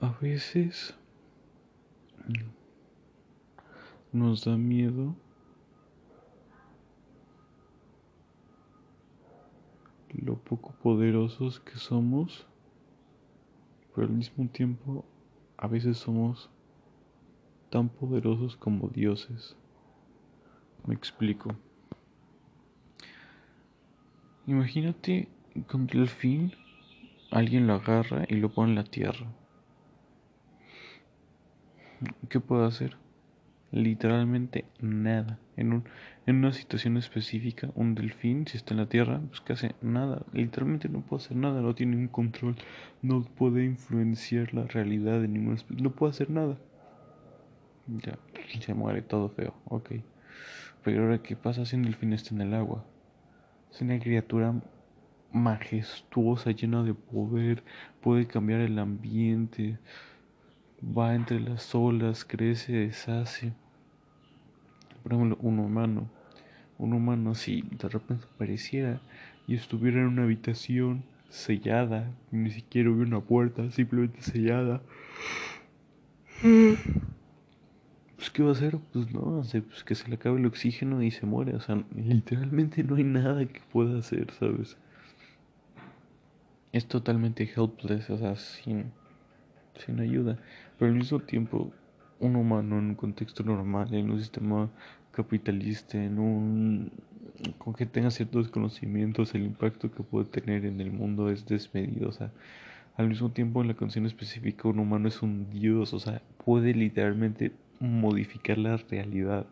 A veces nos da miedo lo poco poderosos que somos, pero al mismo tiempo a veces somos tan poderosos como dioses. Me explico. Imagínate con el fin alguien lo agarra y lo pone en la tierra. ¿Qué puedo hacer? Literalmente nada. En, un, en una situación específica, un delfín, si está en la tierra, pues que hace nada. Literalmente no puede hacer nada, no tiene un control, no puede influenciar la realidad de ningún no puede hacer nada. Ya, se muere todo feo, ok. Pero ahora, ¿qué pasa si un delfín está en el agua? Es una criatura majestuosa, llena de poder, puede cambiar el ambiente, va entre las olas, crece, deshace. Por ejemplo, un humano, un humano si de repente apareciera y estuviera en una habitación sellada, ni siquiera hubiera una puerta, simplemente sellada. Pues qué va a hacer? Pues no, pues que se le acabe el oxígeno y se muere, o sea, literalmente no hay nada que pueda hacer, ¿sabes? Es totalmente helpless, o sea, sin sin ayuda, pero al mismo tiempo un humano en un contexto normal, en un sistema capitalista, en un con que tenga ciertos conocimientos, el impacto que puede tener en el mundo es desmedido, o sea, al mismo tiempo en la canción específica un humano es un dios, o sea, puede literalmente modificar la realidad,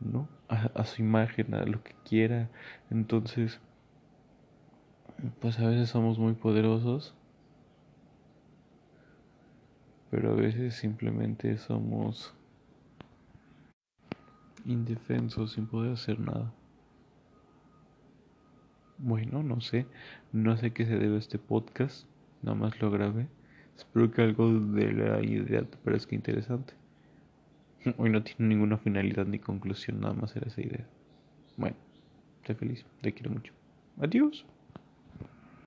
¿no? A, a su imagen, a lo que quiera, entonces, pues a veces somos muy poderosos pero a veces simplemente somos indefensos sin poder hacer nada. Bueno, no sé, no sé qué se debe este podcast, nada más lo grabé. Espero que algo de la idea te parezca interesante. Hoy no tiene ninguna finalidad ni conclusión, nada más era esa idea. Bueno, estoy feliz, te quiero mucho. Adiós.